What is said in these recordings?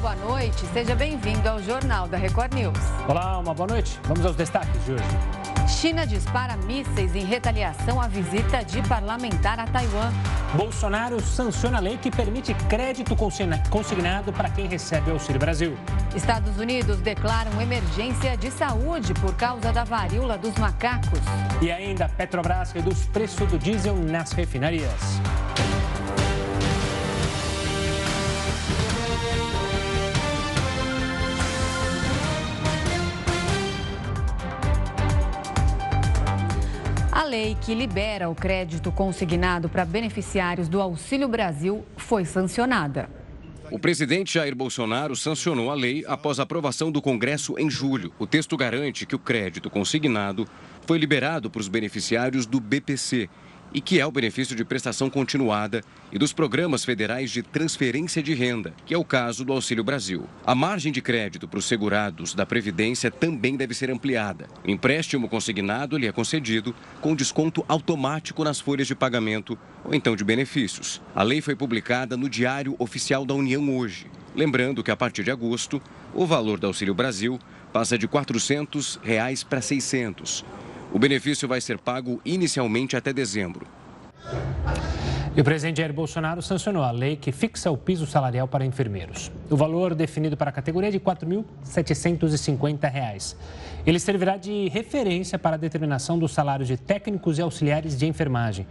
Boa noite. Seja bem-vindo ao Jornal da Record News. Olá, uma boa noite. Vamos aos destaques de hoje. China dispara mísseis em retaliação à visita de parlamentar a Taiwan. Bolsonaro sanciona a lei que permite crédito consignado para quem recebe Auxílio Brasil. Estados Unidos declaram emergência de saúde por causa da varíola dos macacos. E ainda, Petrobras reduz preço do diesel nas refinarias. Lei que libera o crédito consignado para beneficiários do Auxílio Brasil foi sancionada. O presidente Jair Bolsonaro sancionou a lei após a aprovação do Congresso em julho. O texto garante que o crédito consignado foi liberado para os beneficiários do BPC e que é o benefício de prestação continuada e dos programas federais de transferência de renda, que é o caso do Auxílio Brasil. A margem de crédito para os segurados da Previdência também deve ser ampliada. O empréstimo consignado lhe é concedido com desconto automático nas folhas de pagamento ou então de benefícios. A lei foi publicada no Diário Oficial da União hoje. Lembrando que a partir de agosto, o valor do Auxílio Brasil passa de 400 reais para 600 o benefício vai ser pago inicialmente até dezembro. E o presidente Jair Bolsonaro sancionou a lei que fixa o piso salarial para enfermeiros. O valor definido para a categoria é de R$ 4.750. Ele servirá de referência para a determinação dos salários de técnicos e auxiliares de enfermagem.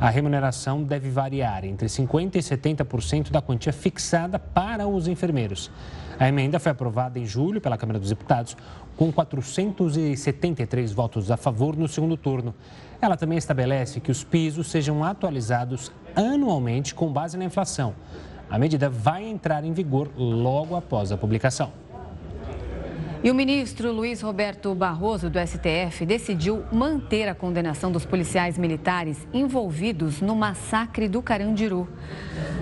A remuneração deve variar entre 50% e 70% da quantia fixada para os enfermeiros. A emenda foi aprovada em julho pela Câmara dos Deputados, com 473 votos a favor no segundo turno. Ela também estabelece que os pisos sejam atualizados anualmente com base na inflação. A medida vai entrar em vigor logo após a publicação. E o ministro Luiz Roberto Barroso, do STF, decidiu manter a condenação dos policiais militares envolvidos no massacre do Carandiru.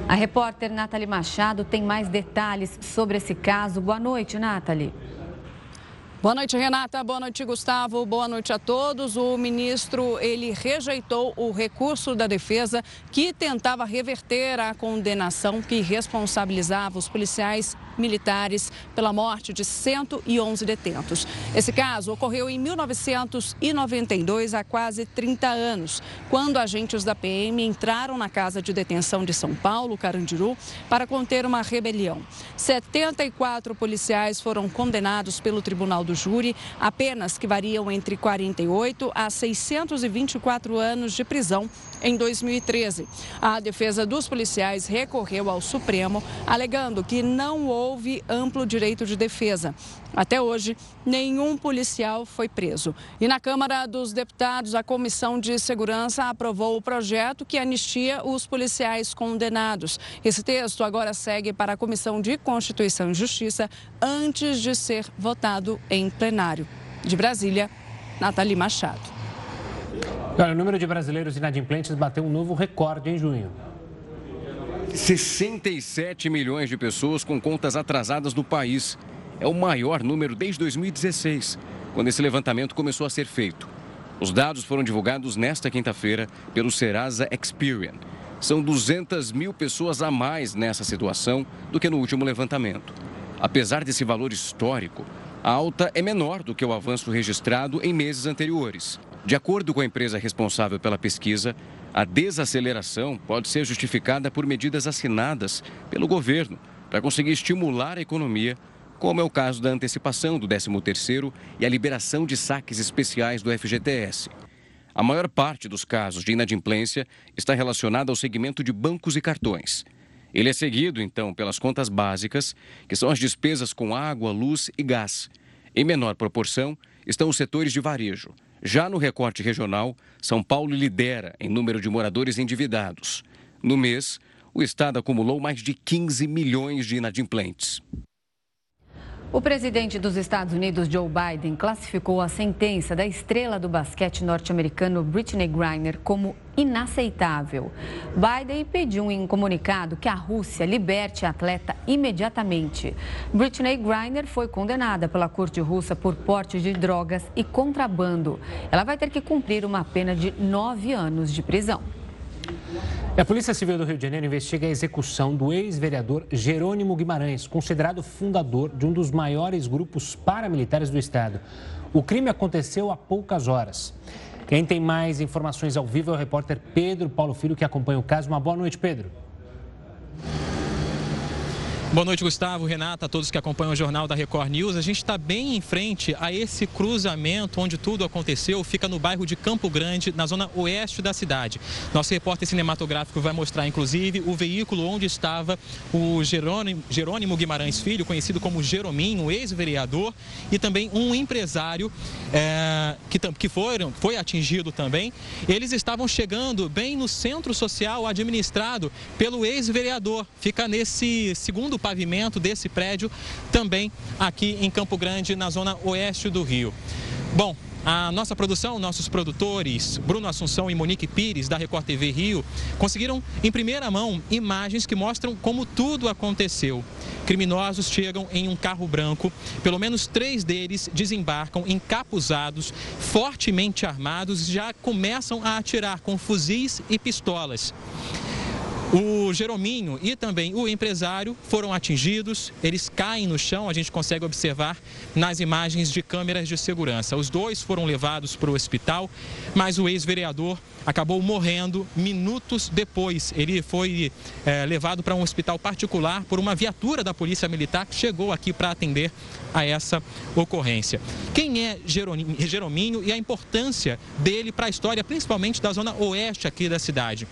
A repórter Nathalie Machado tem mais detalhes sobre esse caso. Boa noite, Nathalie. Boa noite, Renata. Boa noite, Gustavo. Boa noite a todos. O ministro ele rejeitou o recurso da defesa que tentava reverter a condenação que responsabilizava os policiais militares pela morte de 111 detentos. Esse caso ocorreu em 1992, há quase 30 anos, quando agentes da PM entraram na casa de detenção de São Paulo, Carandiru, para conter uma rebelião. 74 policiais foram condenados pelo Tribunal do júri, apenas que variam entre 48 a 624 anos de prisão em 2013. A defesa dos policiais recorreu ao Supremo, alegando que não houve amplo direito de defesa. Até hoje, nenhum policial foi preso. E na Câmara dos Deputados, a Comissão de Segurança aprovou o projeto que anistia os policiais condenados. Esse texto agora segue para a Comissão de Constituição e Justiça antes de ser votado em plenário. De Brasília, Nathalie Machado. Olha, o número de brasileiros inadimplentes bateu um novo recorde em junho. 67 milhões de pessoas com contas atrasadas no país. É o maior número desde 2016, quando esse levantamento começou a ser feito. Os dados foram divulgados nesta quinta-feira pelo Serasa Experian. São 200 mil pessoas a mais nessa situação do que no último levantamento. Apesar desse valor histórico, a alta é menor do que o avanço registrado em meses anteriores. De acordo com a empresa responsável pela pesquisa, a desaceleração pode ser justificada por medidas assinadas pelo governo para conseguir estimular a economia, como é o caso da antecipação do 13º e a liberação de saques especiais do FGTS. A maior parte dos casos de inadimplência está relacionada ao segmento de bancos e cartões. Ele é seguido, então, pelas contas básicas, que são as despesas com água, luz e gás. Em menor proporção, estão os setores de varejo. Já no recorte regional, São Paulo lidera em número de moradores endividados. No mês, o estado acumulou mais de 15 milhões de inadimplentes. O presidente dos Estados Unidos, Joe Biden, classificou a sentença da estrela do basquete norte-americano Britney Griner como inaceitável. Biden pediu em um comunicado que a Rússia liberte a atleta imediatamente. Britney Griner foi condenada pela corte russa por porte de drogas e contrabando. Ela vai ter que cumprir uma pena de nove anos de prisão. A Polícia Civil do Rio de Janeiro investiga a execução do ex-vereador Jerônimo Guimarães, considerado fundador de um dos maiores grupos paramilitares do estado. O crime aconteceu há poucas horas. Quem tem mais informações ao vivo é o repórter Pedro Paulo Filho, que acompanha o caso. Uma boa noite, Pedro. Boa noite, Gustavo, Renata, a todos que acompanham o Jornal da Record News. A gente está bem em frente a esse cruzamento onde tudo aconteceu. Fica no bairro de Campo Grande, na zona oeste da cidade. Nosso repórter cinematográfico vai mostrar, inclusive, o veículo onde estava o Jerônimo, Jerônimo Guimarães Filho, conhecido como Jerominho, ex-vereador, e também um empresário é, que, que foram, foi atingido também. Eles estavam chegando bem no centro social administrado pelo ex-vereador. Fica nesse segundo do pavimento desse prédio, também aqui em Campo Grande, na zona oeste do Rio. Bom, a nossa produção, nossos produtores, Bruno Assunção e Monique Pires, da Record TV Rio, conseguiram em primeira mão imagens que mostram como tudo aconteceu. Criminosos chegam em um carro branco, pelo menos três deles desembarcam encapuzados, fortemente armados já começam a atirar com fuzis e pistolas. O Jerominho e também o empresário foram atingidos, eles caem no chão, a gente consegue observar nas imagens de câmeras de segurança. Os dois foram levados para o hospital, mas o ex-vereador acabou morrendo minutos depois. Ele foi é, levado para um hospital particular por uma viatura da Polícia Militar que chegou aqui para atender a essa ocorrência. Quem é Jerominho e a importância dele para a história, principalmente da zona oeste aqui da cidade?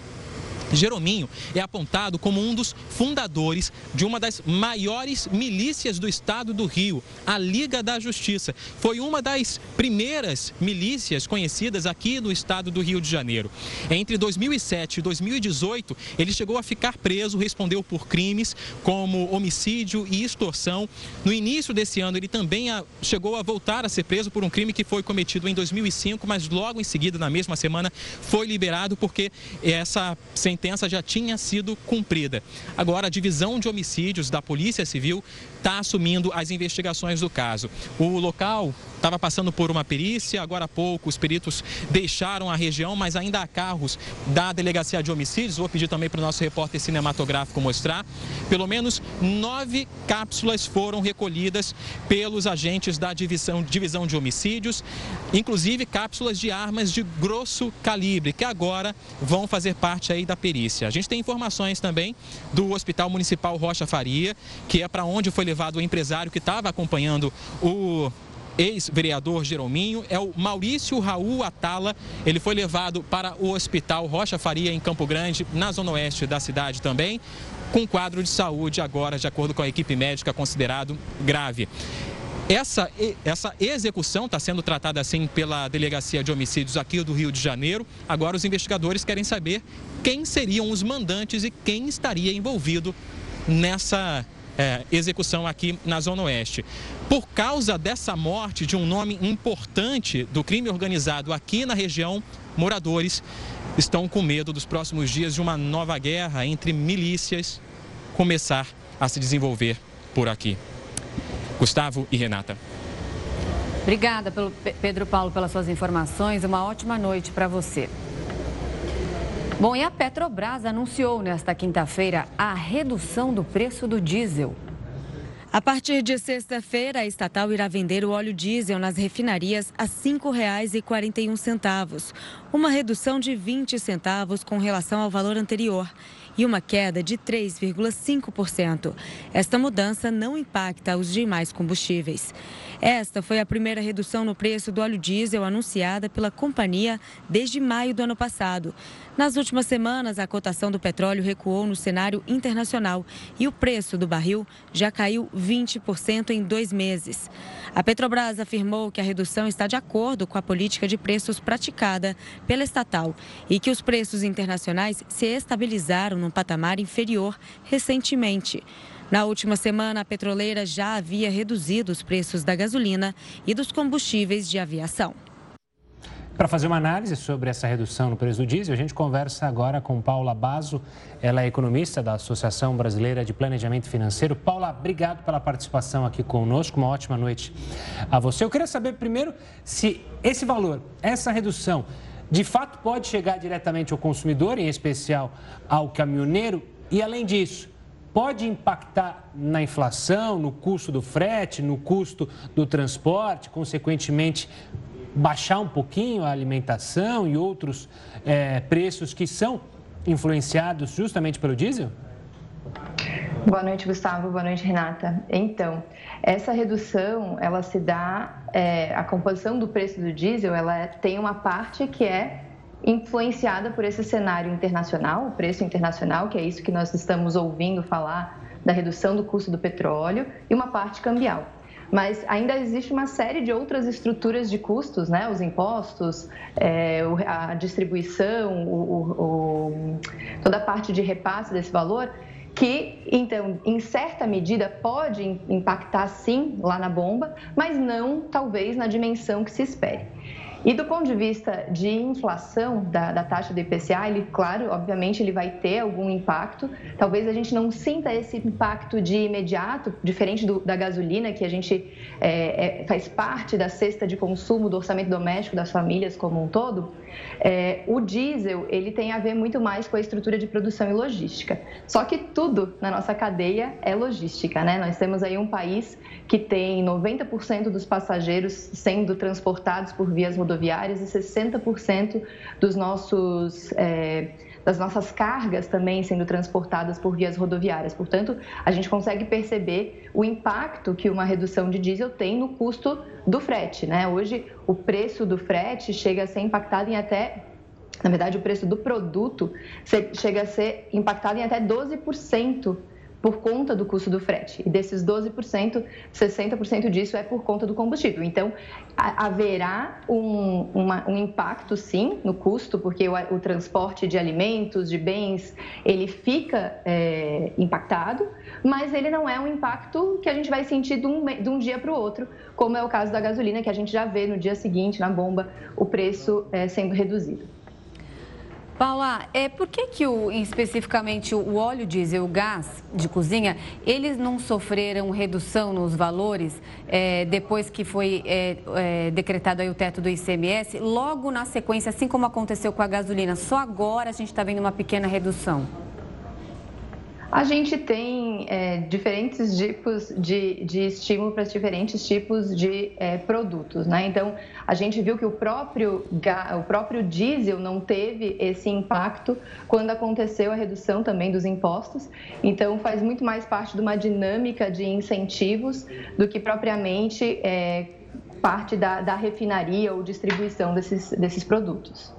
Jerominho é apontado como um dos fundadores de uma das maiores milícias do estado do Rio, a Liga da Justiça. Foi uma das primeiras milícias conhecidas aqui no estado do Rio de Janeiro. Entre 2007 e 2018, ele chegou a ficar preso, respondeu por crimes como homicídio e extorsão. No início desse ano, ele também chegou a voltar a ser preso por um crime que foi cometido em 2005, mas logo em seguida, na mesma semana, foi liberado porque essa sentença sentença já tinha sido cumprida. Agora, a divisão de homicídios da Polícia Civil está assumindo as investigações do caso. O local estava passando por uma perícia, agora há pouco os peritos deixaram a região, mas ainda há carros da Delegacia de Homicídios. Vou pedir também para o nosso repórter cinematográfico mostrar. Pelo menos nove cápsulas foram recolhidas pelos agentes da divisão, divisão de homicídios, inclusive cápsulas de armas de grosso calibre, que agora vão fazer parte aí da perícia. A gente tem informações também do Hospital Municipal Rocha Faria, que é para onde foi levado o empresário que estava acompanhando o ex-vereador Jerominho, é o Maurício Raul Atala. Ele foi levado para o Hospital Rocha Faria, em Campo Grande, na zona oeste da cidade também, com quadro de saúde agora, de acordo com a equipe médica, considerado grave. Essa, essa execução está sendo tratada assim pela Delegacia de Homicídios aqui do Rio de Janeiro. Agora os investigadores querem saber quem seriam os mandantes e quem estaria envolvido nessa é, execução aqui na Zona Oeste. Por causa dessa morte de um nome importante do crime organizado aqui na região, moradores estão com medo dos próximos dias de uma nova guerra entre milícias começar a se desenvolver por aqui. Gustavo e Renata. Obrigada, Pedro Paulo, pelas suas informações. Uma ótima noite para você. Bom, e a Petrobras anunciou nesta quinta-feira a redução do preço do diesel. A partir de sexta-feira, a estatal irá vender o óleo diesel nas refinarias a R$ 5,41, uma redução de 20 centavos com relação ao valor anterior e uma queda de 3,5%. Esta mudança não impacta os demais combustíveis. Esta foi a primeira redução no preço do óleo diesel anunciada pela companhia desde maio do ano passado. Nas últimas semanas, a cotação do petróleo recuou no cenário internacional e o preço do barril já caiu 20% em dois meses. A Petrobras afirmou que a redução está de acordo com a política de preços praticada pela estatal e que os preços internacionais se estabilizaram num patamar inferior recentemente. Na última semana, a petroleira já havia reduzido os preços da gasolina e dos combustíveis de aviação. Para fazer uma análise sobre essa redução no preço do diesel, a gente conversa agora com Paula Bazo. Ela é economista da Associação Brasileira de Planejamento Financeiro. Paula, obrigado pela participação aqui conosco. Uma ótima noite a você. Eu queria saber primeiro se esse valor, essa redução, de fato pode chegar diretamente ao consumidor, em especial ao caminhoneiro, e além disso, pode impactar na inflação, no custo do frete, no custo do transporte, consequentemente baixar um pouquinho a alimentação e outros é, preços que são influenciados justamente pelo diesel? Boa noite, Gustavo. Boa noite, Renata. Então, essa redução, ela se dá, é, a composição do preço do diesel, ela tem uma parte que é influenciada por esse cenário internacional, o preço internacional, que é isso que nós estamos ouvindo falar da redução do custo do petróleo, e uma parte cambial. Mas ainda existe uma série de outras estruturas de custos, né? Os impostos, é, a distribuição, o, o, toda a parte de repasse desse valor, que, então, em certa medida, pode impactar sim lá na bomba, mas não talvez na dimensão que se espere. E do ponto de vista de inflação da, da, taxa do IPCA, ele, claro, obviamente, ele vai ter algum impacto. Talvez a gente não sinta esse impacto de imediato, diferente do, da gasolina, que a gente é, é, faz parte da cesta de consumo do orçamento doméstico das famílias como um todo. É, o diesel, ele tem a ver muito mais com a estrutura de produção e logística. Só que tudo na nossa cadeia é logística, né? Nós temos aí um país que tem 90% dos passageiros sendo transportados por vias rodoviárias e 60% dos nossos é, das nossas cargas também sendo transportadas por vias rodoviárias. Portanto, a gente consegue perceber o impacto que uma redução de diesel tem no custo do frete. Né? Hoje, o preço do frete chega a ser impactado em até na verdade, o preço do produto chega a ser impactado em até 12% por conta do custo do frete. E desses 12%, 60% disso é por conta do combustível. Então, haverá um, uma, um impacto, sim, no custo, porque o, o, transporte de alimentos, de bens, ele fica é, impactado, mas ele não é um impacto que a gente vai sentir de um, de um dia para o outro, como é o caso da gasolina, que a gente já vê no dia seguinte, na bomba, o preço é, sendo reduzido. Paula, é, por que, que o, especificamente o óleo diesel, o gás de cozinha, eles não sofreram redução nos valores é, depois que foi é, é, decretado aí o teto do ICMS, logo na sequência, assim como aconteceu com a gasolina? Só agora a gente está vendo uma pequena redução. A gente tem é, diferentes tipos de, de estímulo para diferentes tipos de é, produtos, né? Então, a gente viu que o próprio, o próprio diesel não teve esse impacto quando aconteceu a redução também dos impostos. Então, faz muito mais parte de uma dinâmica de incentivos do que propriamente é, parte da, da refinaria ou distribuição desses, desses produtos.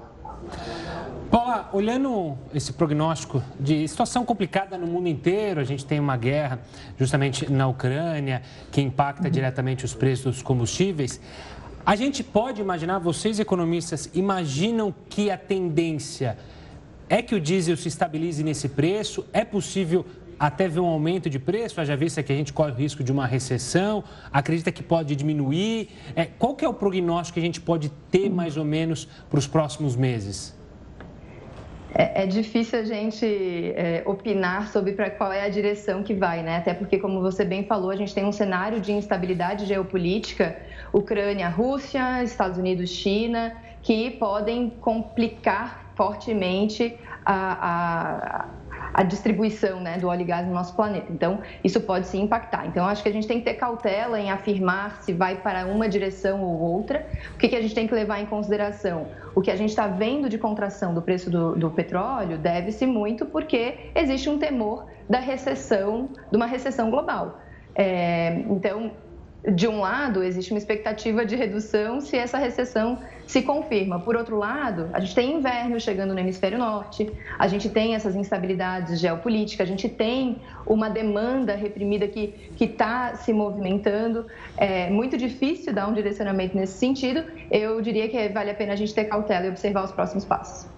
Paula, olhando esse prognóstico de situação complicada no mundo inteiro, a gente tem uma guerra justamente na Ucrânia que impacta diretamente os preços dos combustíveis. A gente pode imaginar, vocês economistas imaginam que a tendência é que o diesel se estabilize nesse preço? É possível até ver um aumento de preço? Já vista que a gente corre o risco de uma recessão? Acredita que pode diminuir? É, qual que é o prognóstico que a gente pode ter mais ou menos para os próximos meses? é, é difícil a gente é, opinar sobre para qual é a direção que vai, né? Até porque, como você bem falou, a gente tem um cenário de instabilidade geopolítica, Ucrânia, Rússia, Estados Unidos, China, que podem complicar fortemente a, a a distribuição né, do óleo e gás no nosso planeta. Então, isso pode se impactar. Então, acho que a gente tem que ter cautela em afirmar se vai para uma direção ou outra. O que, que a gente tem que levar em consideração? O que a gente está vendo de contração do preço do, do petróleo deve-se muito porque existe um temor da recessão, de uma recessão global. É, então, de um lado, existe uma expectativa de redução se essa recessão se confirma. Por outro lado, a gente tem inverno chegando no hemisfério norte, a gente tem essas instabilidades geopolíticas, a gente tem uma demanda reprimida que está se movimentando. É muito difícil dar um direcionamento nesse sentido. Eu diria que vale a pena a gente ter cautela e observar os próximos passos.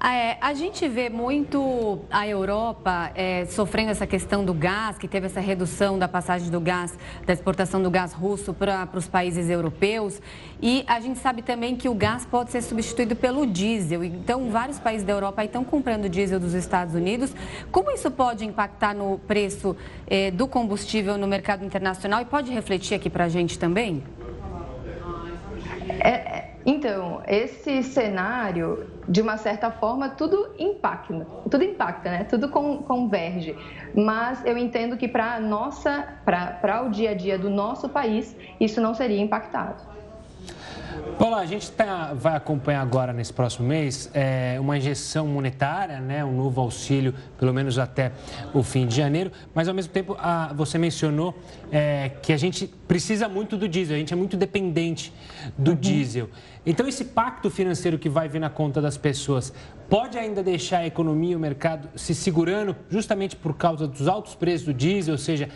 É, a gente vê muito a Europa é, sofrendo essa questão do gás, que teve essa redução da passagem do gás, da exportação do gás russo para os países europeus. E a gente sabe também que o gás pode ser substituído pelo diesel. Então, vários países da Europa estão comprando diesel dos Estados Unidos. Como isso pode impactar no preço é, do combustível no mercado internacional e pode refletir aqui para a gente também? É, Então, esse cenário, de uma certa forma, tudo impacta, tudo impacta, né? Tudo converge. Mas eu entendo que para nossa, para o dia a dia do nosso país, isso não seria impactado. Olá, a gente tá, vai acompanhar agora nesse próximo mês é, uma injeção monetária, né, um novo auxílio, pelo menos até o fim de janeiro, mas ao mesmo tempo a, você mencionou é, que a gente precisa muito do diesel, a gente é muito dependente do uhum. diesel. Então esse pacto financeiro que vai vir na conta das pessoas pode ainda deixar a economia e o mercado se segurando justamente por causa dos altos preços do diesel, ou seja,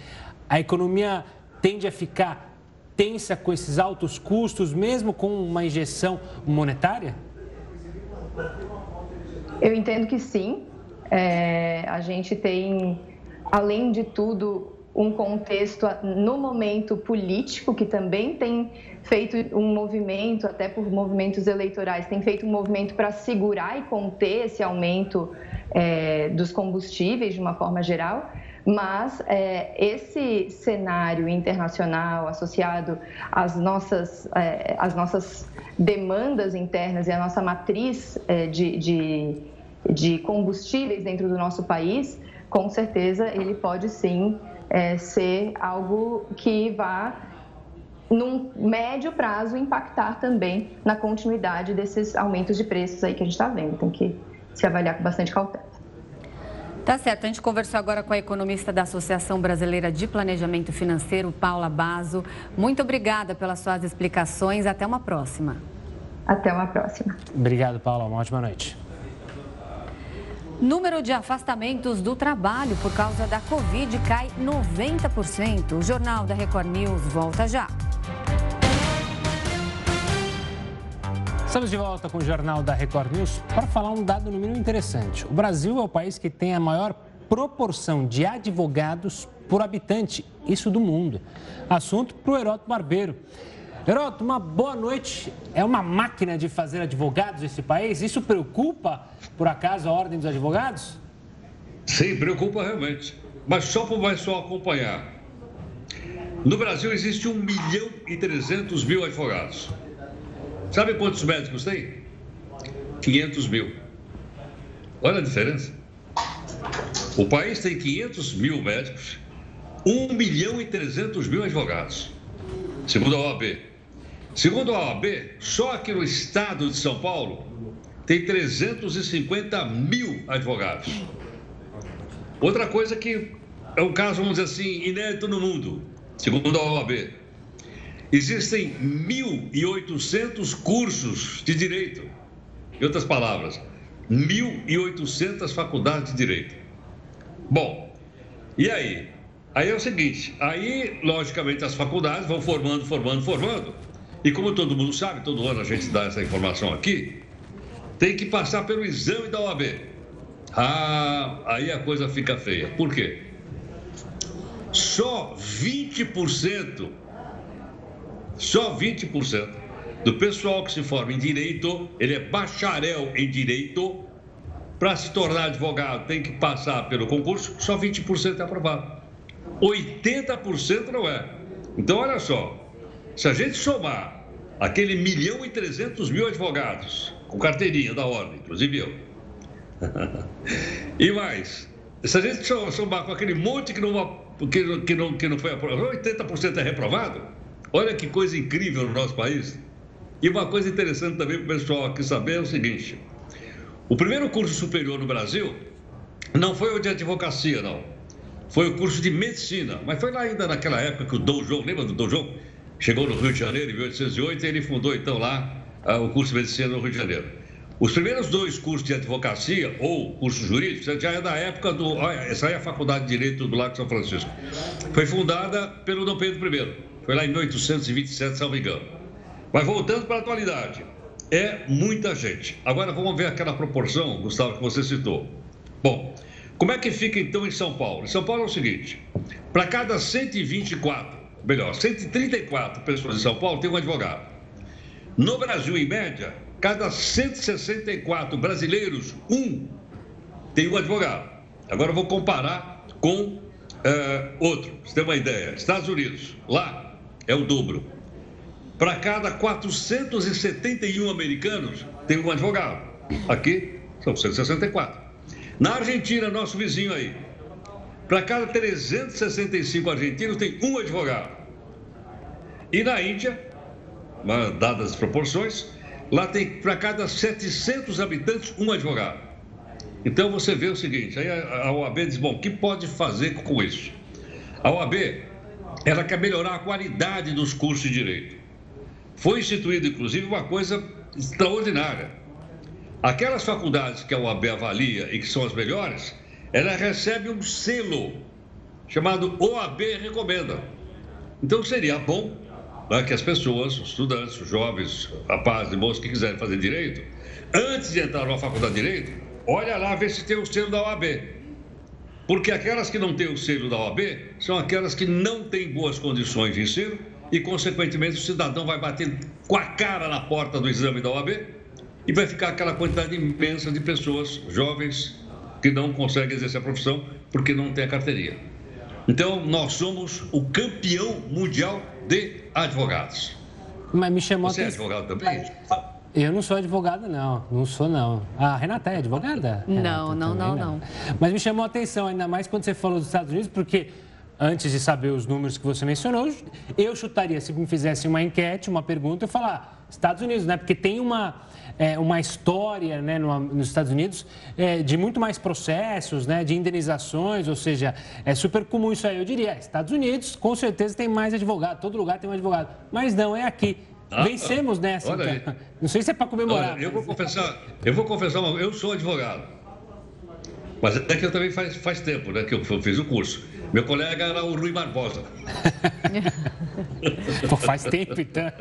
a economia tende a ficar tensa com esses altos custos, mesmo com uma injeção monetária? Eu entendo que sim. É, a gente tem, além de tudo, um contexto no momento político que também tem feito um movimento, até por movimentos eleitorais, tem feito um movimento para segurar e conter esse aumento é, dos combustíveis de uma forma geral. Mas é, esse cenário internacional associado às nossas, é, às nossas demandas internas e à nossa matriz é, de, de, de, combustíveis dentro do nosso país, com certeza ele pode sim é, ser algo que vá, num médio prazo, impactar também na continuidade desses aumentos de preços aí que a gente está vendo. Tem que se avaliar com bastante cautela. Tá certo. A gente conversou agora com a economista da Associação Brasileira de Planejamento Financeiro, Paula Bazo. Muito obrigada pelas suas explicações. Até uma próxima. Até uma próxima. Obrigado, Paula. Uma ótima noite. Número de afastamentos do trabalho por causa da Covid cai 90%. O Jornal da Record News volta já. Estamos de volta com o Jornal da Record News para falar um dado no mínimo interessante. O Brasil é o país que tem a maior proporção de advogados por habitante, isso do mundo. Assunto para o Heroto Barbeiro. Heroto, uma boa noite. É uma máquina de fazer advogados esse país? Isso preocupa, por acaso, a Ordem dos Advogados? Sim, preocupa realmente. Mas só para mais só acompanhar. No Brasil existe 1 milhão e 300 mil advogados. Sabe quantos médicos tem? 500 mil. Olha a diferença. O país tem 500 mil médicos, 1 milhão e 300 mil advogados, segundo a OAB. Segundo a OAB, só aqui no estado de São Paulo tem 350 mil advogados. Outra coisa que é um caso, vamos dizer assim, inédito no mundo, segundo a OAB. Existem 1.800 cursos de direito. Em outras palavras, 1.800 faculdades de direito. Bom, e aí? Aí é o seguinte: aí, logicamente, as faculdades vão formando, formando, formando. E como todo mundo sabe, todo ano a gente dá essa informação aqui, tem que passar pelo exame da OAB. Ah, aí a coisa fica feia. Por quê? Só 20% só 20% do pessoal que se forma em direito, ele é bacharel em direito, para se tornar advogado tem que passar pelo concurso, só 20% é aprovado. 80% não é. Então, olha só, se a gente somar aquele milhão e 300 mil advogados, com carteirinha da ordem, inclusive eu, e mais, se a gente somar com aquele monte que não, que, que não, que não foi aprovado, 80% é reprovado, Olha que coisa incrível no nosso país. E uma coisa interessante também para o pessoal aqui saber é o seguinte: o primeiro curso superior no Brasil não foi o de advocacia, não. Foi o curso de medicina. Mas foi lá ainda naquela época que o Dom João, lembra do Dom João? Chegou no Rio de Janeiro em 1808 e ele fundou então lá uh, o curso de medicina no Rio de Janeiro. Os primeiros dois cursos de advocacia ou curso jurídico já é da época do. Olha, essa aí é a Faculdade de Direito do Lago São Francisco. Foi fundada pelo Dom Pedro I. Foi lá em 1827, salvo engano. Mas voltando para a atualidade, é muita gente. Agora vamos ver aquela proporção, Gustavo, que você citou. Bom, como é que fica então em São Paulo? Em São Paulo é o seguinte: para cada 124, melhor, 134 pessoas em São Paulo tem um advogado. No Brasil, em média, cada 164 brasileiros, um tem um advogado. Agora eu vou comparar com uh, outro, você tem uma ideia. Estados Unidos, lá é o dobro. para cada 471 americanos, tem um advogado. Aqui são 164. Na Argentina, nosso vizinho aí, para cada 365 argentinos, tem um advogado. E na Índia, dadas as proporções, lá tem para cada 700 habitantes um advogado. Então você vê o seguinte: aí a OAB diz, bom, o que pode fazer com isso? A OAB, ela quer melhorar a qualidade dos cursos de direito. Foi instituída, inclusive, uma coisa extraordinária. Aquelas faculdades que a OAB avalia e que são as melhores, ela recebe um selo chamado OAB Recomenda. Então seria bom né, que as pessoas, os estudantes, os jovens, rapazes e que quiserem fazer direito, antes de entrar numa faculdade de direito, olha lá ver se tem o selo da OAB. Porque aquelas que não têm o selo da OAB são aquelas que não têm boas condições de ensino e, consequentemente, o cidadão vai bater com a cara na porta do exame da OAB e vai ficar aquela quantidade imensa de pessoas jovens que não conseguem exercer a profissão porque não tem a carteirinha. Então, nós somos o campeão mundial de advogados. Mas me chamou Você é advogado também? Eu não sou advogada, não. Não sou, não. A Renata é advogada? Não, Renata, não, não, não, Mas me chamou a atenção, ainda mais quando você falou dos Estados Unidos, porque antes de saber os números que você mencionou, eu chutaria, se me fizesse uma enquete, uma pergunta, eu falar Estados Unidos, né? Porque tem uma, é, uma história né, no, nos Estados Unidos é, de muito mais processos, né? De indenizações, ou seja, é super comum isso aí. Eu diria, Estados Unidos com certeza tem mais advogado, todo lugar tem um advogado. Mas não, é aqui. Ah, Vencemos nessa, então. Não sei se é para comemorar. Olha, eu vou confessar, eu vou confessar, uma, eu sou advogado. Mas é que eu também faz, faz tempo né, que eu fiz o curso. Meu colega era o Rui Barbosa. Pô, faz tempo, então.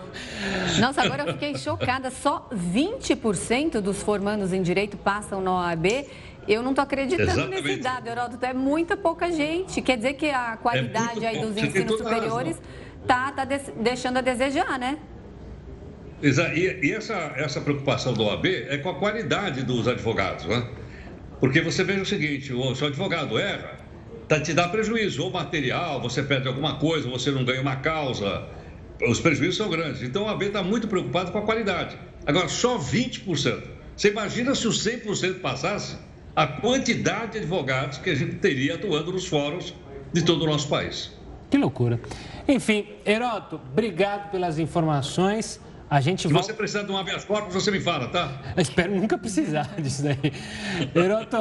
Nossa, agora eu fiquei chocada. Só 20% dos formandos em direito passam na OAB. Eu não estou acreditando Exatamente. nesse dado, Heródoto. É muita pouca gente. Quer dizer que a qualidade é aí dos ensinos superiores está tá deixando a desejar, né? Exato. E, e essa, essa preocupação do OAB é com a qualidade dos advogados, né? Porque você veja o seguinte, o seu advogado erra, tá, te dá prejuízo, ou material, você perde alguma coisa, você não ganha uma causa, os prejuízos são grandes. Então a AB está muito preocupado com a qualidade. Agora, só 20%. Você imagina se os 100% passasse, a quantidade de advogados que a gente teria atuando nos fóruns de todo o nosso país. Que loucura. Enfim, Heroto, obrigado pelas informações. A gente Se volta... você precisar de um habeas corpus, você me fala, tá? Eu espero nunca precisar disso daí. Heroto,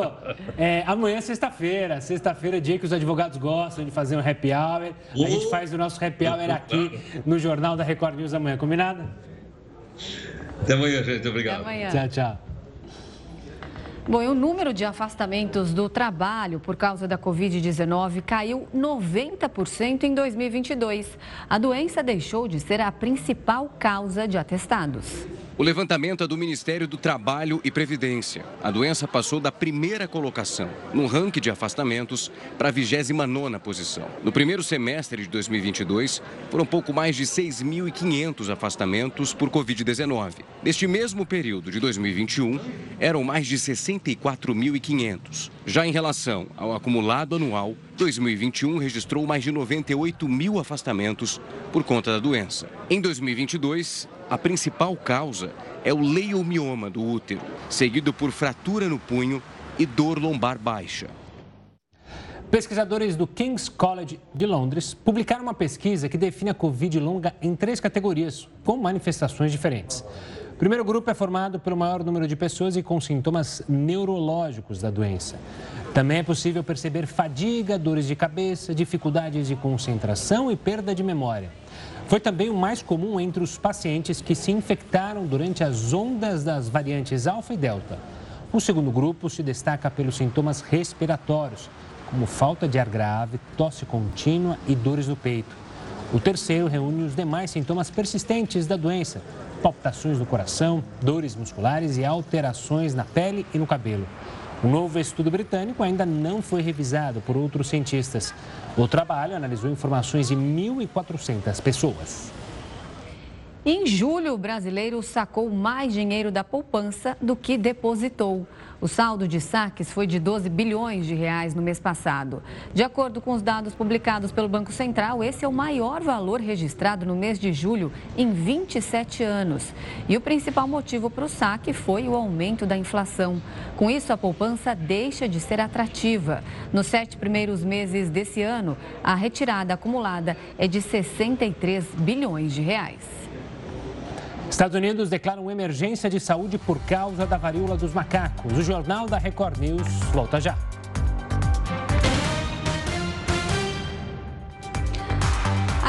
é, amanhã é sexta-feira. Sexta-feira é dia que os advogados gostam de fazer um happy hour. A gente faz o nosso happy hour aqui no Jornal da Record News amanhã. Combinado? Até amanhã, gente. Obrigado. Até amanhã. Tchau, tchau. Bom, e o número de afastamentos do trabalho por causa da Covid-19 caiu 90% em 2022. A doença deixou de ser a principal causa de atestados. O levantamento é do Ministério do Trabalho e Previdência. A doença passou da primeira colocação no ranking de afastamentos para a 29 posição. No primeiro semestre de 2022, foram pouco mais de 6.500 afastamentos por Covid-19. Neste mesmo período de 2021, eram mais de 64.500. Já em relação ao acumulado anual, 2021 registrou mais de 98 mil afastamentos por conta da doença. Em 2022, a principal causa é o leiomioma do útero, seguido por fratura no punho e dor lombar baixa. Pesquisadores do King's College de Londres publicaram uma pesquisa que define a Covid longa em três categorias, com manifestações diferentes. O primeiro grupo é formado pelo maior número de pessoas e com sintomas neurológicos da doença. Também é possível perceber fadiga, dores de cabeça, dificuldades de concentração e perda de memória. Foi também o mais comum entre os pacientes que se infectaram durante as ondas das variantes alfa e delta. O segundo grupo se destaca pelos sintomas respiratórios, como falta de ar grave, tosse contínua e dores no peito. O terceiro reúne os demais sintomas persistentes da doença, palpitações do coração, dores musculares e alterações na pele e no cabelo. O novo estudo britânico ainda não foi revisado por outros cientistas. O trabalho analisou informações de 1.400 pessoas. Em julho, o brasileiro sacou mais dinheiro da poupança do que depositou. O saldo de saques foi de 12 bilhões de reais no mês passado. De acordo com os dados publicados pelo Banco Central, esse é o maior valor registrado no mês de julho em 27 anos. E o principal motivo para o saque foi o aumento da inflação. Com isso, a poupança deixa de ser atrativa. Nos sete primeiros meses desse ano, a retirada acumulada é de 63 bilhões de reais. Estados Unidos declaram emergência de saúde por causa da varíola dos macacos. O Jornal da Record News volta já.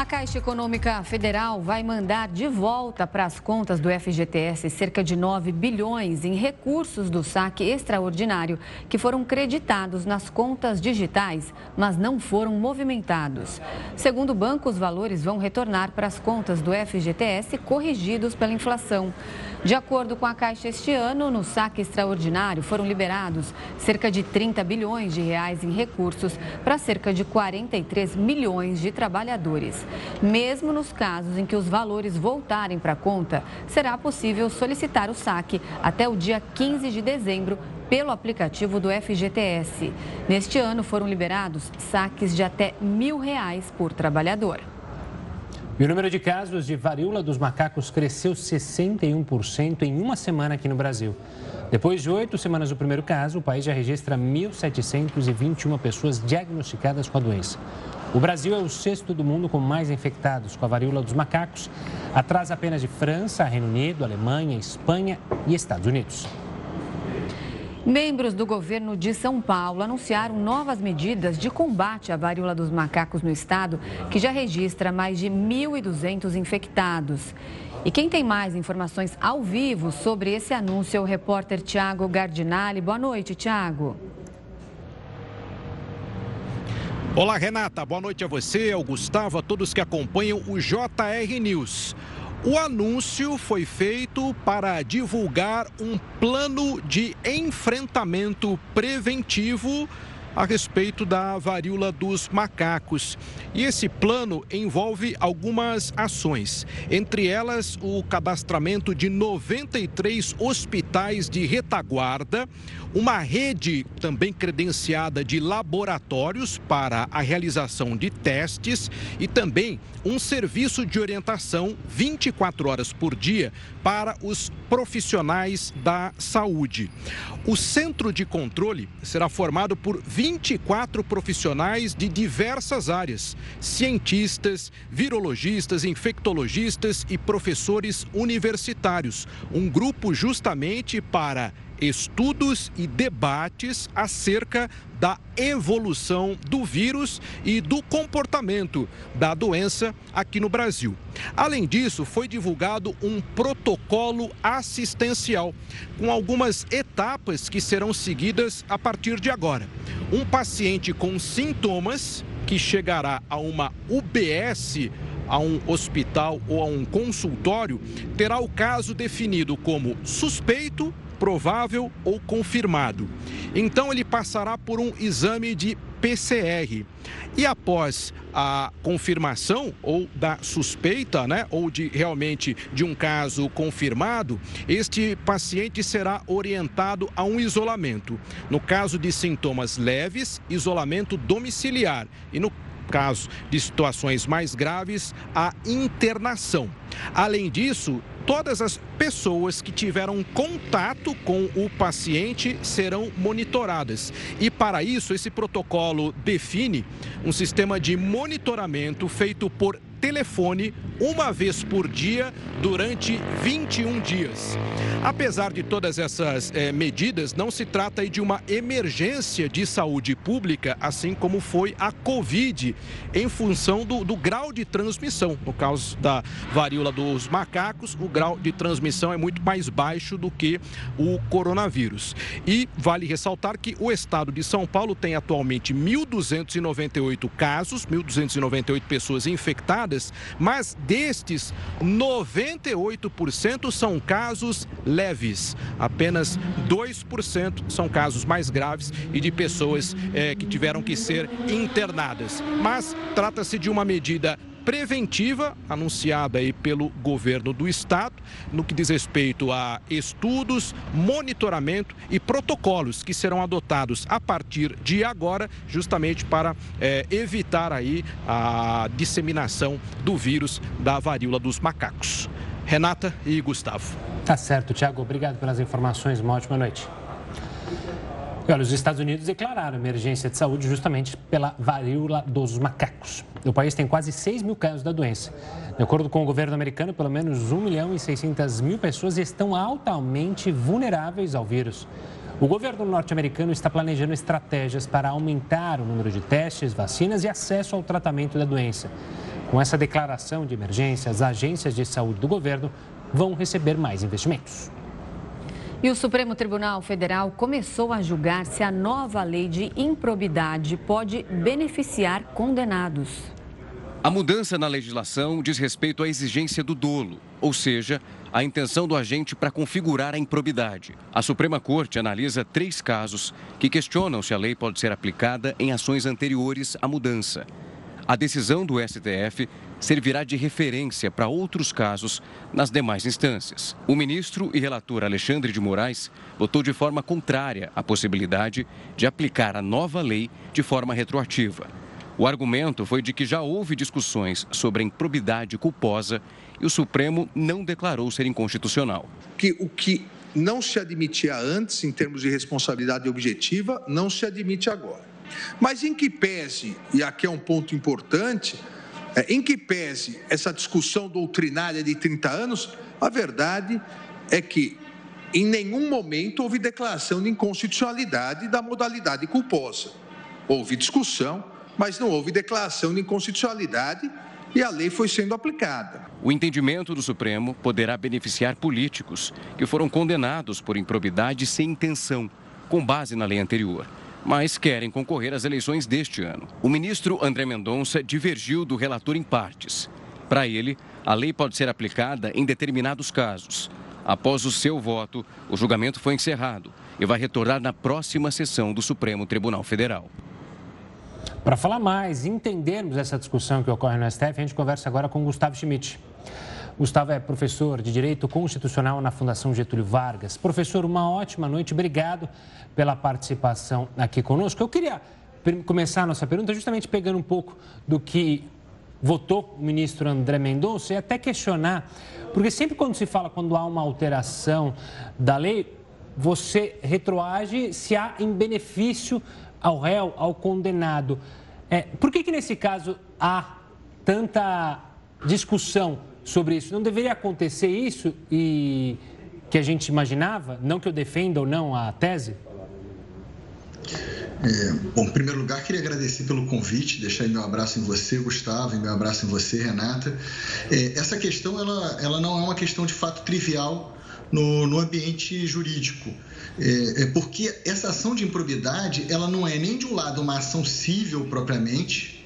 A Caixa Econômica Federal vai mandar de volta para as contas do FGTS cerca de 9 bilhões em recursos do saque extraordinário que foram creditados nas contas digitais, mas não foram movimentados. Segundo o banco, os valores vão retornar para as contas do FGTS corrigidos pela inflação. De acordo com a Caixa, este ano, no saque extraordinário, foram liberados cerca de 30 bilhões de reais em recursos para cerca de 43 milhões de trabalhadores. Mesmo nos casos em que os valores voltarem para a conta, será possível solicitar o saque até o dia 15 de dezembro pelo aplicativo do FGTS. Neste ano foram liberados saques de até mil reais por trabalhador. E o número de casos de varíola dos macacos cresceu 61% em uma semana aqui no Brasil. Depois de oito semanas do primeiro caso, o país já registra 1.721 pessoas diagnosticadas com a doença. O Brasil é o sexto do mundo com mais infectados com a varíola dos macacos, atrás apenas de França, Reino Unido, Alemanha, Espanha e Estados Unidos. Membros do governo de São Paulo anunciaram novas medidas de combate à varíola dos macacos no estado, que já registra mais de 1.200 infectados. E quem tem mais informações ao vivo sobre esse anúncio é o repórter Tiago Gardinali. Boa noite, Tiago. Olá, Renata. Boa noite a você, ao Gustavo, a todos que acompanham o JR News. O anúncio foi feito para divulgar um plano de enfrentamento preventivo a respeito da varíola dos macacos. E esse plano envolve algumas ações, entre elas o cadastramento de 93 hospitais de retaguarda, uma rede também credenciada de laboratórios para a realização de testes e também um serviço de orientação 24 horas por dia para os profissionais da saúde. O centro de controle será formado por 24 profissionais de diversas áreas: cientistas, virologistas, infectologistas e professores universitários. Um grupo justamente para estudos e debates acerca da evolução do vírus e do comportamento da doença aqui no Brasil. Além disso, foi divulgado um protocolo assistencial com algumas etapas que serão seguidas a partir de agora. Um paciente com sintomas que chegará a uma UBS a um hospital ou a um consultório, terá o caso definido como suspeito provável ou confirmado. Então ele passará por um exame de PCR. E após a confirmação ou da suspeita, né, ou de realmente de um caso confirmado, este paciente será orientado a um isolamento. No caso de sintomas leves, isolamento domiciliar. E no caso de situações mais graves, a internação. Além disso, todas as pessoas que tiveram contato com o paciente serão monitoradas. E para isso, esse protocolo define um sistema de monitoramento feito por telefone uma vez por dia durante 21 dias. Apesar de todas essas eh, medidas, não se trata de uma emergência de saúde pública, assim como foi a Covid, em função do, do grau de transmissão. No caso da varíola dos macacos, o grau de transmissão é muito mais baixo do que o coronavírus. E vale ressaltar que o estado de São Paulo tem atualmente 1.298 casos, 1.298 pessoas infectadas, mas destes, 98% são casos leves. Apenas 2% são casos mais graves e de pessoas é, que tiveram que ser internadas. Mas trata-se de uma medida preventiva anunciada aí pelo governo do estado no que diz respeito a estudos, monitoramento e protocolos que serão adotados a partir de agora, justamente para é, evitar aí a disseminação do vírus da varíola dos macacos. Renata e Gustavo. Tá certo, Tiago. Obrigado pelas informações. Uma ótima noite. Olha, os Estados Unidos declararam emergência de saúde justamente pela varíola dos macacos. O país tem quase 6 mil casos da doença. De acordo com o governo americano, pelo menos 1 milhão e 600 mil pessoas estão altamente vulneráveis ao vírus. O governo norte-americano está planejando estratégias para aumentar o número de testes, vacinas e acesso ao tratamento da doença. Com essa declaração de emergência, as agências de saúde do governo vão receber mais investimentos. E o Supremo Tribunal Federal começou a julgar se a nova lei de improbidade pode beneficiar condenados. A mudança na legislação diz respeito à exigência do dolo, ou seja, a intenção do agente para configurar a improbidade. A Suprema Corte analisa três casos que questionam se a lei pode ser aplicada em ações anteriores à mudança. A decisão do STF servirá de referência para outros casos nas demais instâncias. O ministro e relator Alexandre de Moraes votou de forma contrária à possibilidade de aplicar a nova lei de forma retroativa. O argumento foi de que já houve discussões sobre a improbidade culposa e o Supremo não declarou ser inconstitucional. Que o que não se admitia antes, em termos de responsabilidade objetiva, não se admite agora. Mas em que pese, e aqui é um ponto importante, é, em que pese essa discussão doutrinária de 30 anos, a verdade é que em nenhum momento houve declaração de inconstitucionalidade da modalidade culposa. Houve discussão, mas não houve declaração de inconstitucionalidade e a lei foi sendo aplicada. O entendimento do Supremo poderá beneficiar políticos que foram condenados por improbidade sem intenção, com base na lei anterior mas querem concorrer às eleições deste ano. O ministro André Mendonça divergiu do relator em partes. Para ele, a lei pode ser aplicada em determinados casos. Após o seu voto, o julgamento foi encerrado e vai retornar na próxima sessão do Supremo Tribunal Federal. Para falar mais, entendermos essa discussão que ocorre no STF, a gente conversa agora com Gustavo Schmidt. Gustavo é professor de Direito Constitucional na Fundação Getúlio Vargas. Professor, uma ótima noite. Obrigado pela participação aqui conosco. Eu queria começar a nossa pergunta justamente pegando um pouco do que votou o ministro André Mendonça e até questionar, porque sempre quando se fala quando há uma alteração da lei, você retroage se há em benefício ao réu, ao condenado. É, por que, que nesse caso há tanta discussão sobre isso? Não deveria acontecer isso e que a gente imaginava? Não que eu defenda ou não a tese? É, bom, em primeiro lugar, queria agradecer pelo convite, deixar meu abraço em você, Gustavo, e meu abraço em você, Renata. É, essa questão, ela, ela não é uma questão de fato trivial no, no ambiente jurídico, é, é porque essa ação de improbidade, ela não é nem de um lado uma ação civil propriamente,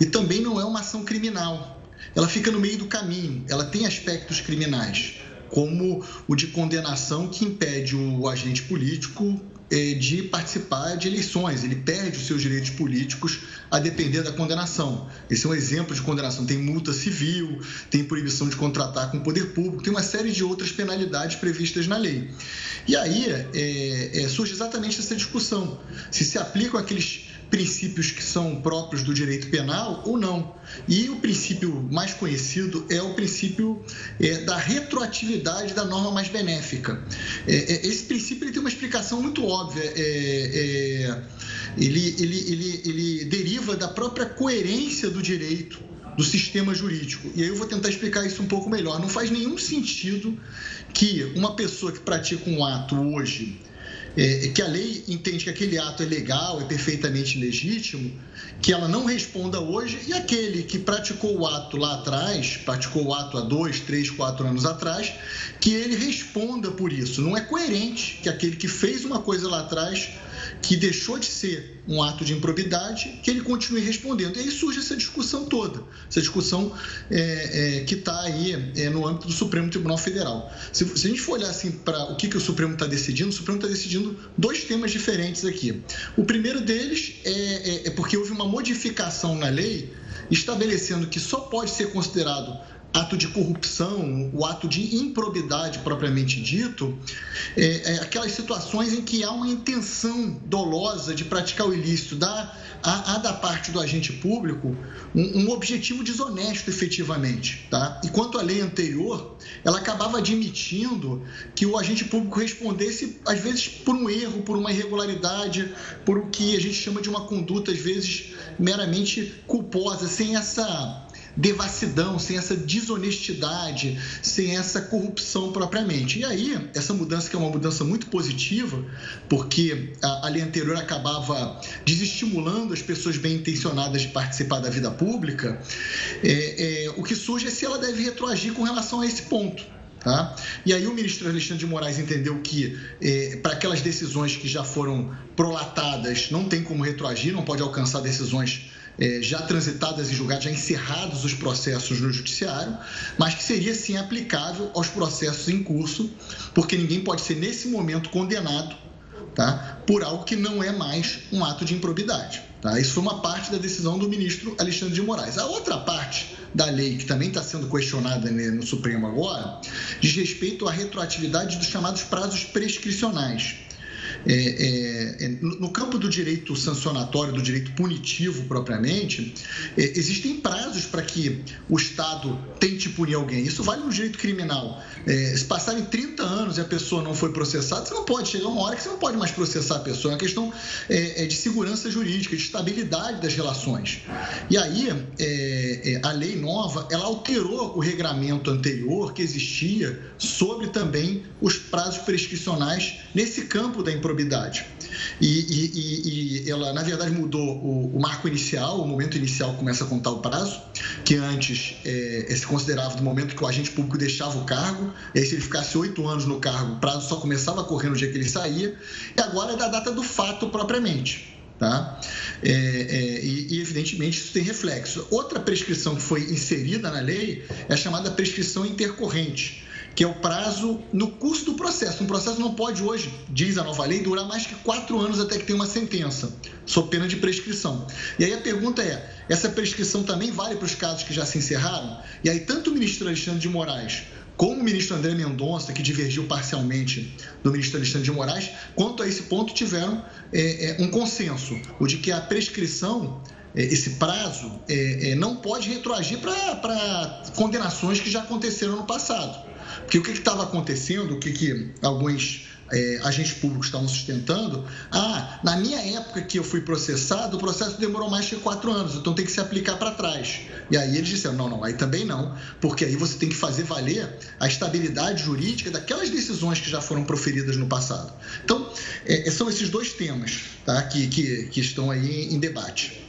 e também não é uma ação criminal. Ela fica no meio do caminho, ela tem aspectos criminais, como o de condenação que impede o agente político é, de participar de eleições, ele perde os seus direitos políticos a depender da condenação. Esse é um exemplo de condenação. Tem multa civil, tem proibição de contratar com o poder público, tem uma série de outras penalidades previstas na lei. E aí é, é, surge exatamente essa discussão: se se aplicam aqueles princípios que são próprios do direito penal ou não. E o princípio mais conhecido é o princípio é, da retroatividade da norma mais benéfica. É, é, esse princípio ele tem uma explicação muito óbvia. É, é, ele, ele, ele, ele deriva da própria coerência do direito do sistema jurídico. E aí eu vou tentar explicar isso um pouco melhor. Não faz nenhum sentido que uma pessoa que pratica um ato hoje é, que a lei entende que aquele ato é legal, é perfeitamente legítimo, que ela não responda hoje, e aquele que praticou o ato lá atrás, praticou o ato há dois, três, quatro anos atrás, que ele responda por isso. Não é coerente que aquele que fez uma coisa lá atrás que deixou de ser um ato de improbidade, que ele continue respondendo. E aí surge essa discussão toda, essa discussão é, é, que está aí é, no âmbito do Supremo Tribunal Federal. Se, se a gente for olhar assim para o que, que o Supremo está decidindo, o Supremo está decidindo dois temas diferentes aqui. O primeiro deles é, é, é porque houve uma modificação na lei estabelecendo que só pode ser considerado ato de corrupção, o ato de improbidade propriamente dito, é, é, aquelas situações em que há uma intenção dolosa de praticar o ilícito, da, há, há da parte do agente público um, um, objetivo desonesto efetivamente. Tá? E quanto à lei anterior, ela acabava admitindo que o agente público respondesse, às vezes, por um erro, por uma irregularidade, por o que a gente chama de uma conduta, às vezes, meramente culposa, sem essa devassidão, sem essa desonestidade, sem essa corrupção propriamente. E aí, essa mudança que é uma mudança muito positiva, porque a, a lei anterior acabava desestimulando as pessoas bem intencionadas de participar da vida pública, é, é, o que surge é se ela deve retroagir com relação a esse ponto. Tá? E aí o ministro Alexandre de Moraes entendeu que é, para aquelas decisões que já foram prolatadas não tem como retroagir, não pode alcançar decisões é, já transitadas e julgadas, já encerrados os processos no judiciário, mas que seria sim aplicável aos processos em curso, porque ninguém pode ser nesse momento condenado tá, por algo que não é mais um ato de improbidade. Tá? Isso foi uma parte da decisão do ministro Alexandre de Moraes. A outra parte da lei, que também está sendo questionada né, no Supremo agora, diz respeito à retroatividade dos chamados prazos prescricionais. É, é, é no campo do direito sancionatório, do direito punitivo propriamente, é, existem prazos para que o Estado tente punir alguém. Isso vale no direito criminal. É, se passarem 30 anos e a pessoa não foi processada, você não pode chegar uma hora que você não pode mais processar a pessoa. É uma questão é, de segurança jurídica, de estabilidade das relações. E aí, a lei nova, ela alterou o regramento anterior que existia sobre também os prazos prescricionais nesse campo da E, e, e, ela, na verdade, mudou o, o, marco inicial, o momento inicial começa a contar o prazo, que antes é, se considerava do momento que o agente público deixava o cargo, e aí se ele ficasse oito anos no cargo, o prazo só começava a correr no dia que ele saía, e agora é da data do fato propriamente. Tá? É, é, e, e, evidentemente, isso tem reflexo. Outra prescrição que foi inserida na lei é a chamada prescrição intercorrente que é o prazo no curso do processo. Um processo não pode hoje, diz a nova lei, durar mais que quatro anos até que tenha uma sentença, sob pena de prescrição. E aí a pergunta é: essa prescrição também vale para os casos que já se encerraram? E aí, tanto o ministro Alexandre de Moraes como o ministro André Mendonça, que divergiu parcialmente do ministro Alexandre de Moraes, quanto a esse ponto tiveram é, é, um consenso, o de que a prescrição é, esse prazo é, é, não pode retroagir para condenações que já aconteceram no passado. Porque o que estava acontecendo, o que, que alguns é, agentes públicos estavam sustentando, ah, na minha época que eu fui processado, o processo demorou mais de quatro anos, então tem que se aplicar para trás. E aí eles disseram, não, não, aí também não, porque aí você tem que fazer valer a estabilidade jurídica daquelas decisões que já foram proferidas no passado. Então, é, são esses dois temas tá, que, que, que estão aí em debate.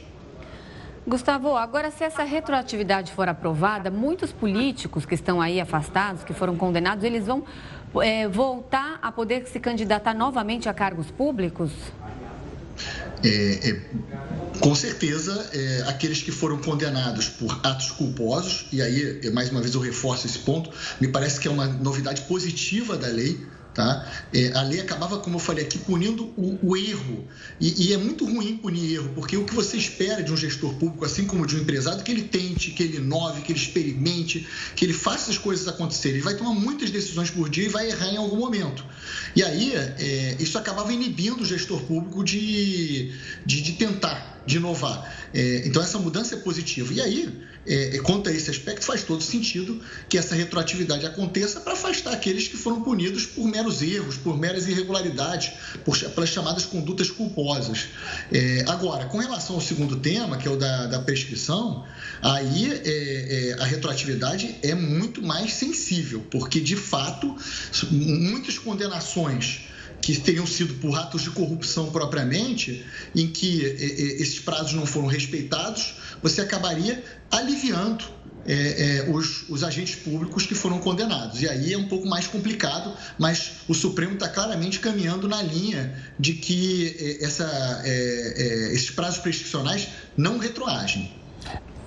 Gustavo, agora se essa retroatividade for aprovada, muitos políticos que estão aí afastados, que foram condenados, eles vão é, voltar a poder se candidatar novamente a cargos públicos? É, é, com certeza, é, aqueles que foram condenados por atos culposos, e aí, mais uma vez, eu reforço esse ponto, me parece que é uma novidade positiva da lei, Tá? É, a lei acabava, como eu falei aqui, punindo o, o erro. E, e, é muito ruim punir erro, porque o que você espera de um gestor público, assim como de um empresário, é que ele tente, que ele inove, que ele experimente, que ele faça as coisas acontecerem. Ele vai tomar muitas decisões por dia e vai errar em algum momento. E aí, é, isso acabava inibindo o gestor público de, de, de tentar de inovar. É, então, essa mudança é positiva. E aí, é, é, quanto a esse aspecto, faz todo sentido que essa retroatividade aconteça para afastar aqueles que foram punidos por meros erros, por meras irregularidades, por, pelas chamadas condutas culposas. É, agora, com relação ao segundo tema, que é o da, da prescrição, aí é, é, a retroatividade é muito mais sensível, porque, de fato, muitas condenações que teriam sido por atos de corrupção propriamente, em que esses prazos não foram respeitados, você acabaria aliviando é, é, os, os, agentes públicos que foram condenados. E aí é um pouco mais complicado, mas o Supremo está claramente caminhando na linha de que essa, é, esses prazos prescricionais não retroagem.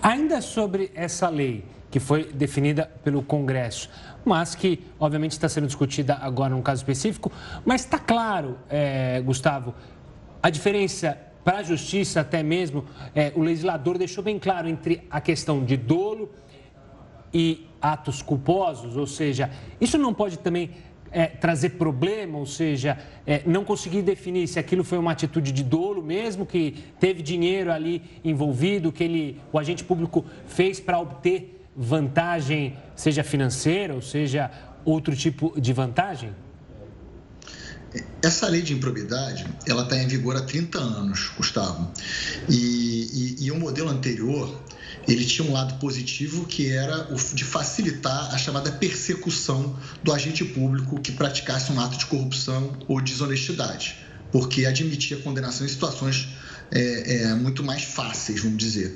Ainda sobre essa lei que foi definida pelo Congresso, mas que obviamente está sendo discutida agora num caso específico, mas está claro, é, Gustavo, a diferença para a justiça até mesmo, é, o legislador deixou bem claro entre a questão de dolo e atos culposos, ou seja, isso não pode também é, trazer problema, ou seja, é, não conseguir definir se aquilo foi uma atitude de dolo mesmo, que teve dinheiro ali envolvido, que ele, o agente público fez para obter vantagem, seja financeira ou seja outro tipo de vantagem? Essa lei de improbidade, ela está em vigor há 30 anos, Gustavo. E, e, e, o modelo anterior, ele tinha um lado positivo que era o de facilitar a chamada persecução do agente público que praticasse um ato de corrupção ou desonestidade, porque admitia condenação em situações é, é, muito mais fáceis, vamos dizer.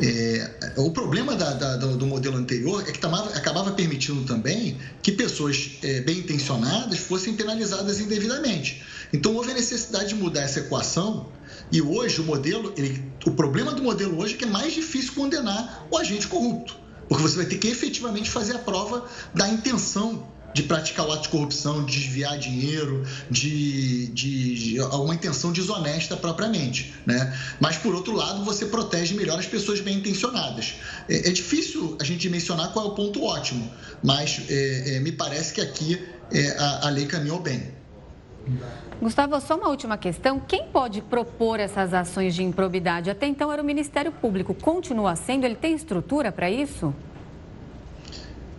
É, o problema da, da, do modelo anterior é que tamava, acabava permitindo também que pessoas é, bem intencionadas fossem penalizadas indevidamente. Então houve a necessidade de mudar essa equação e hoje o modelo, ele, o problema do modelo hoje é que é mais difícil condenar o agente corrupto, porque você vai ter que efetivamente fazer a prova da intenção de praticar o ato de corrupção, de desviar dinheiro, de, de, de alguma intenção desonesta propriamente. Né? Mas, por outro lado, você protege melhor as pessoas bem intencionadas. É, é difícil a gente mencionar qual é o ponto ótimo, mas é, é, me parece que aqui é, a, a lei caminhou bem. Gustavo, só uma última questão. Quem pode propor essas ações de improbidade? Até então era o Ministério Público. Continua sendo? Ele tem estrutura para isso?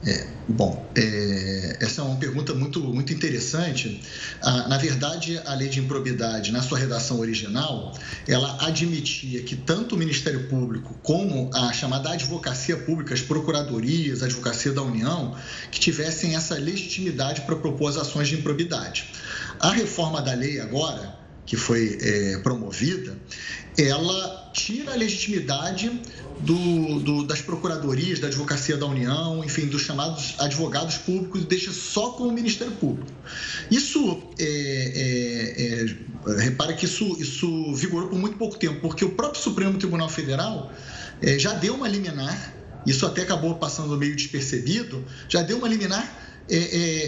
É, bom, é, essa é uma pergunta muito, muito interessante. Ah, na verdade, a lei de improbidade, na sua redação original, ela admitia que tanto o Ministério Público como a chamada advocacia pública, as procuradorias, a advocacia da União, que tivessem essa legitimidade para propor as ações de improbidade. A reforma da lei agora, que foi é, promovida, ela tira a legitimidade do, do, das procuradorias, da advocacia da União, enfim, dos chamados advogados públicos e deixa só com o Ministério Público. Isso, é, é, é, repara que isso, isso vigorou por muito pouco tempo, porque o próprio Supremo Tribunal Federal é, já deu uma liminar, isso até acabou passando meio despercebido, já deu uma liminar é,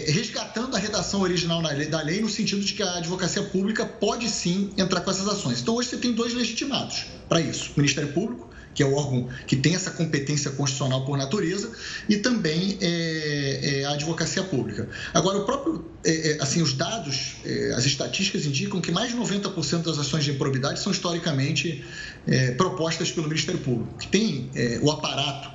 é, resgatando a redação original lei, da lei, no sentido de que a advocacia pública pode sim entrar com essas ações. Então, hoje você tem dois legitimados para isso: o Ministério Público, que é o órgão que tem essa competência constitucional por natureza, e também é, é a advocacia pública. Agora, o próprio, é, é, assim, os dados, as estatísticas indicam que mais de 90% das ações de improbidade são historicamente propostas pelo Ministério Público, que tem o aparato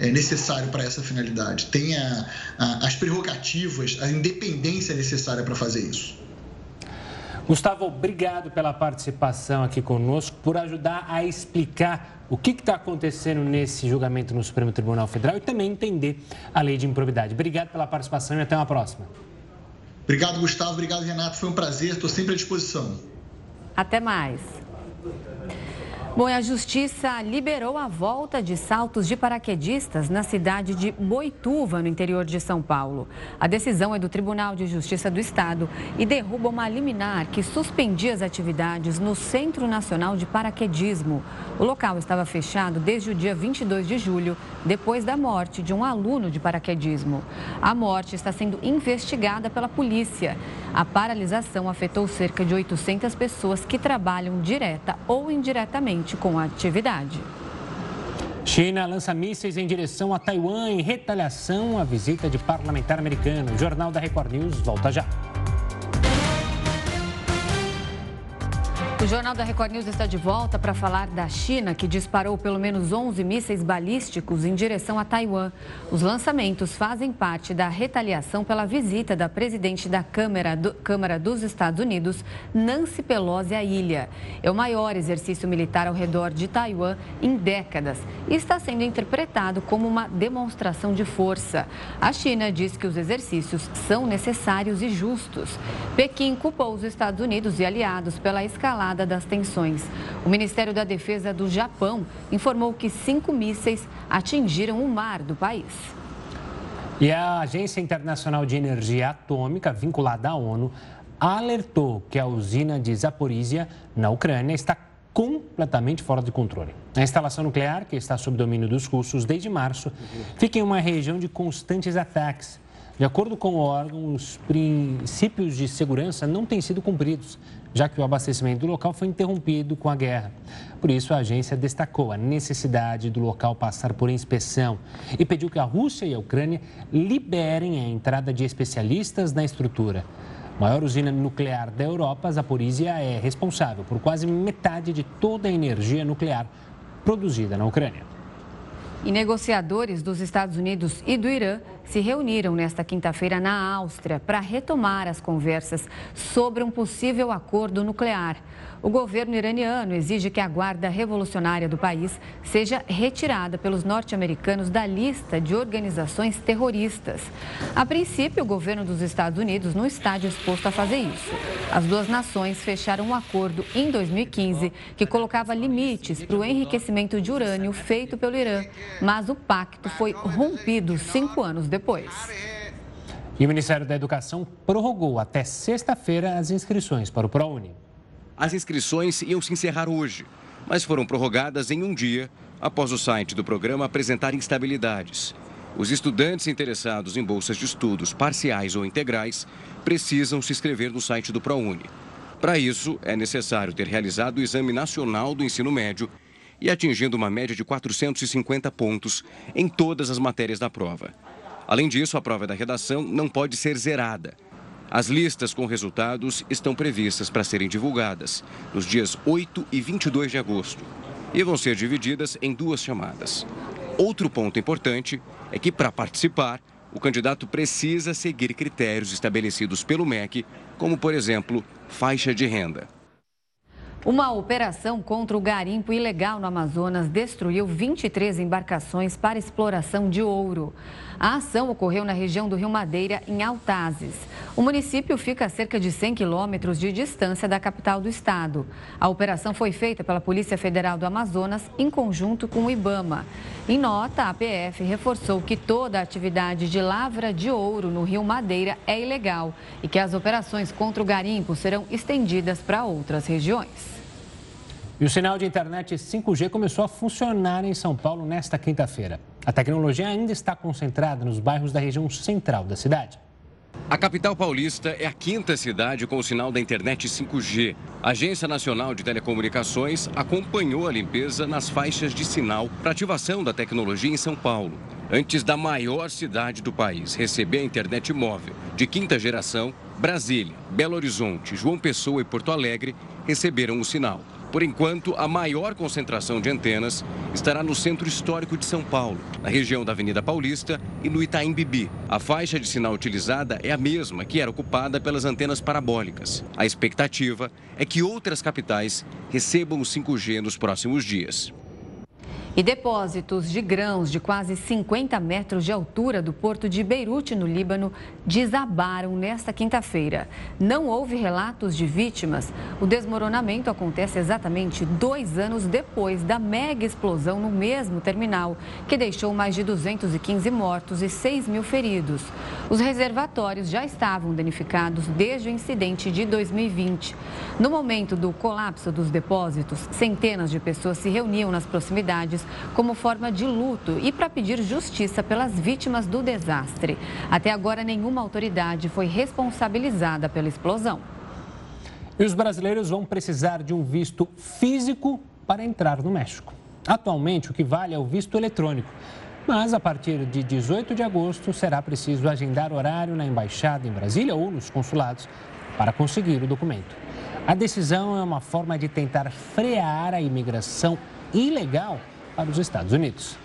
é, necessário para essa finalidade, tem a, a, as prerrogativas, a independência necessária para fazer isso. Gustavo, obrigado pela participação aqui conosco, por ajudar a explicar o que está acontecendo nesse julgamento no Supremo Tribunal Federal e também entender a lei de improbidade. Obrigado pela participação e até uma próxima. Obrigado, Gustavo. Obrigado, Renato. Foi um prazer. Estou sempre à disposição. Até mais. Bom, a Justiça liberou a volta de saltos de paraquedistas na cidade de Boituva, no interior de São Paulo. A decisão é do Tribunal de Justiça do Estado e derruba uma liminar que suspendia as atividades no Centro Nacional de Paraquedismo. O local estava fechado desde o dia 22 de julho, depois da morte de um aluno de paraquedismo. A morte está sendo investigada pela polícia. A paralisação afetou cerca de 800 pessoas que trabalham direta ou indiretamente com a atividade. China lança mísseis em direção a Taiwan em retaliação à visita de parlamentar americano. O Jornal da Record News volta já. O Jornal da Record News está de volta para falar da China, que disparou pelo menos 11 mísseis balísticos em direção a Taiwan. Os lançamentos fazem parte da retaliação pela visita da presidente da Câmara, do, Câmara dos Estados Unidos, Nancy Pelosi, à ilha. É o maior exercício militar ao redor de Taiwan em décadas e está sendo interpretado como uma demonstração de força. A China diz que os exercícios são necessários e justos. Pequim culpou os Estados Unidos e aliados pela escalada retomada das tensões. O Ministério da Defesa do Japão informou que cinco mísseis atingiram o mar do país. E a Agência Internacional de Energia Atômica, vinculada à ONU, alertou que a usina de Zaporizhia, na Ucrânia, está completamente fora de controle. A instalação nuclear, que está sob domínio dos russos desde março, fica em uma região de constantes ataques. De acordo com o órgão, os princípios de segurança não têm sido cumpridos, já que o abastecimento do local foi interrompido com a guerra. Por isso, a agência destacou a necessidade do local passar por inspeção e pediu que a Rússia e a Ucrânia liberem a entrada de especialistas na estrutura. A maior usina nuclear da Europa, Zaporizhia, é responsável por quase metade de toda a energia nuclear produzida na Ucrânia. E negociadores dos Estados Unidos e do Irã se reuniram nesta quinta-feira na Áustria para retomar as conversas sobre um possível acordo nuclear. O governo iraniano exige que a guarda revolucionária do país seja retirada pelos norte-americanos da lista de organizações terroristas. A princípio, o governo dos Estados Unidos não está disposto a fazer isso. As duas nações fecharam um acordo em 2015 que colocava limites para o enriquecimento de urânio feito pelo Irã, mas o pacto foi rompido cinco anos depois. E o Ministério da Educação prorrogou até sexta-feira as inscrições para o ProUni. As inscrições iam se encerrar hoje, mas foram prorrogadas em um dia após o site do programa apresentar instabilidades. Os estudantes interessados em bolsas de estudos parciais ou integrais precisam se inscrever no site do ProUni. Para isso, é necessário ter realizado o Exame Nacional do Ensino Médio e atingindo uma média de 450 pontos em todas as matérias da prova. Além disso, a prova da redação não pode ser zerada as listas com resultados estão previstas para serem divulgadas nos dias 8 e 22 de agosto e vão ser divididas em duas chamadas. Outro ponto importante é que, para participar, o candidato precisa seguir critérios estabelecidos pelo MEC, como, por exemplo, faixa de renda. Uma operação contra o garimpo ilegal no Amazonas destruiu 23 embarcações para exploração de ouro. A ação ocorreu na região do Rio Madeira, em Altazes. O município fica a cerca de 100 quilômetros de distância da capital do estado. A operação foi feita pela Polícia Federal do Amazonas em conjunto com o IBAMA. Em nota, a PF reforçou que toda a atividade de lavra de ouro no Rio Madeira é ilegal e que as operações contra o garimpo serão estendidas para outras regiões. E o sinal de internet 5G começou a funcionar em São Paulo nesta quinta-feira. A tecnologia ainda está concentrada nos bairros da região central da cidade. A capital paulista é a quinta cidade com o sinal da internet 5G. A Agência Nacional de Telecomunicações acompanhou a limpeza nas faixas de sinal para ativação da tecnologia em São Paulo. Antes da maior cidade do país receber a internet móvel de quinta geração, Brasília, Belo Horizonte, João Pessoa e Porto Alegre receberam o sinal. Por enquanto, a maior concentração de antenas estará no centro histórico de São Paulo, na região da Avenida Paulista e no Itaim Bibi. A faixa de sinal utilizada é a mesma que era ocupada pelas antenas parabólicas. A expectativa é que outras capitais recebam o 5G nos próximos dias. E depósitos de grãos de quase 50 metros de altura do porto de Beirute, no Líbano, desabaram nesta quinta-feira. Não houve relatos de vítimas. O desmoronamento acontece exatamente dois anos depois da mega explosão no mesmo terminal, que deixou mais de 215 mortos e 6 mil feridos. Os reservatórios já estavam danificados desde o incidente de 2020. No momento do colapso dos depósitos, centenas de pessoas se reuniam nas proximidades como forma de luto e para pedir justiça pelas vítimas do desastre. Até agora, nenhuma autoridade foi responsabilizada pela explosão. E os brasileiros vão precisar de um visto físico para entrar no México. Atualmente, o que vale é o visto eletrônico. Mas a partir de 18 de agosto será preciso agendar horário na embaixada em Brasília ou nos consulados para conseguir o documento. A decisão é uma forma de tentar frear a imigração ilegal para os Estados Unidos.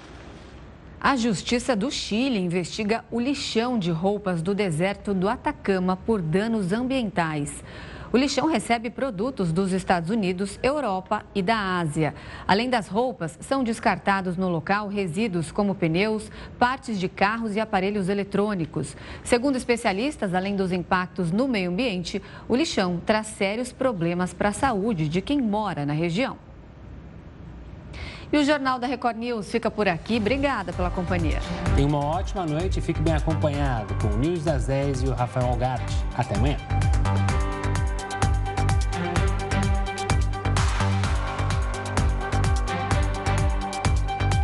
A Justiça do Chile investiga o lixão de roupas do deserto do Atacama por danos ambientais. O lixão recebe produtos dos Estados Unidos, Europa e da Ásia. Além das roupas, são descartados no local resíduos como pneus, partes de carros e aparelhos eletrônicos. Segundo especialistas, além dos impactos no meio ambiente, o lixão traz sérios problemas para a saúde de quem mora na região. E o Jornal da Record News fica por aqui. Obrigada pela companhia. Tenha uma ótima noite e fique bem acompanhado com o News das 10 e o Rafael Algarte. Até amanhã.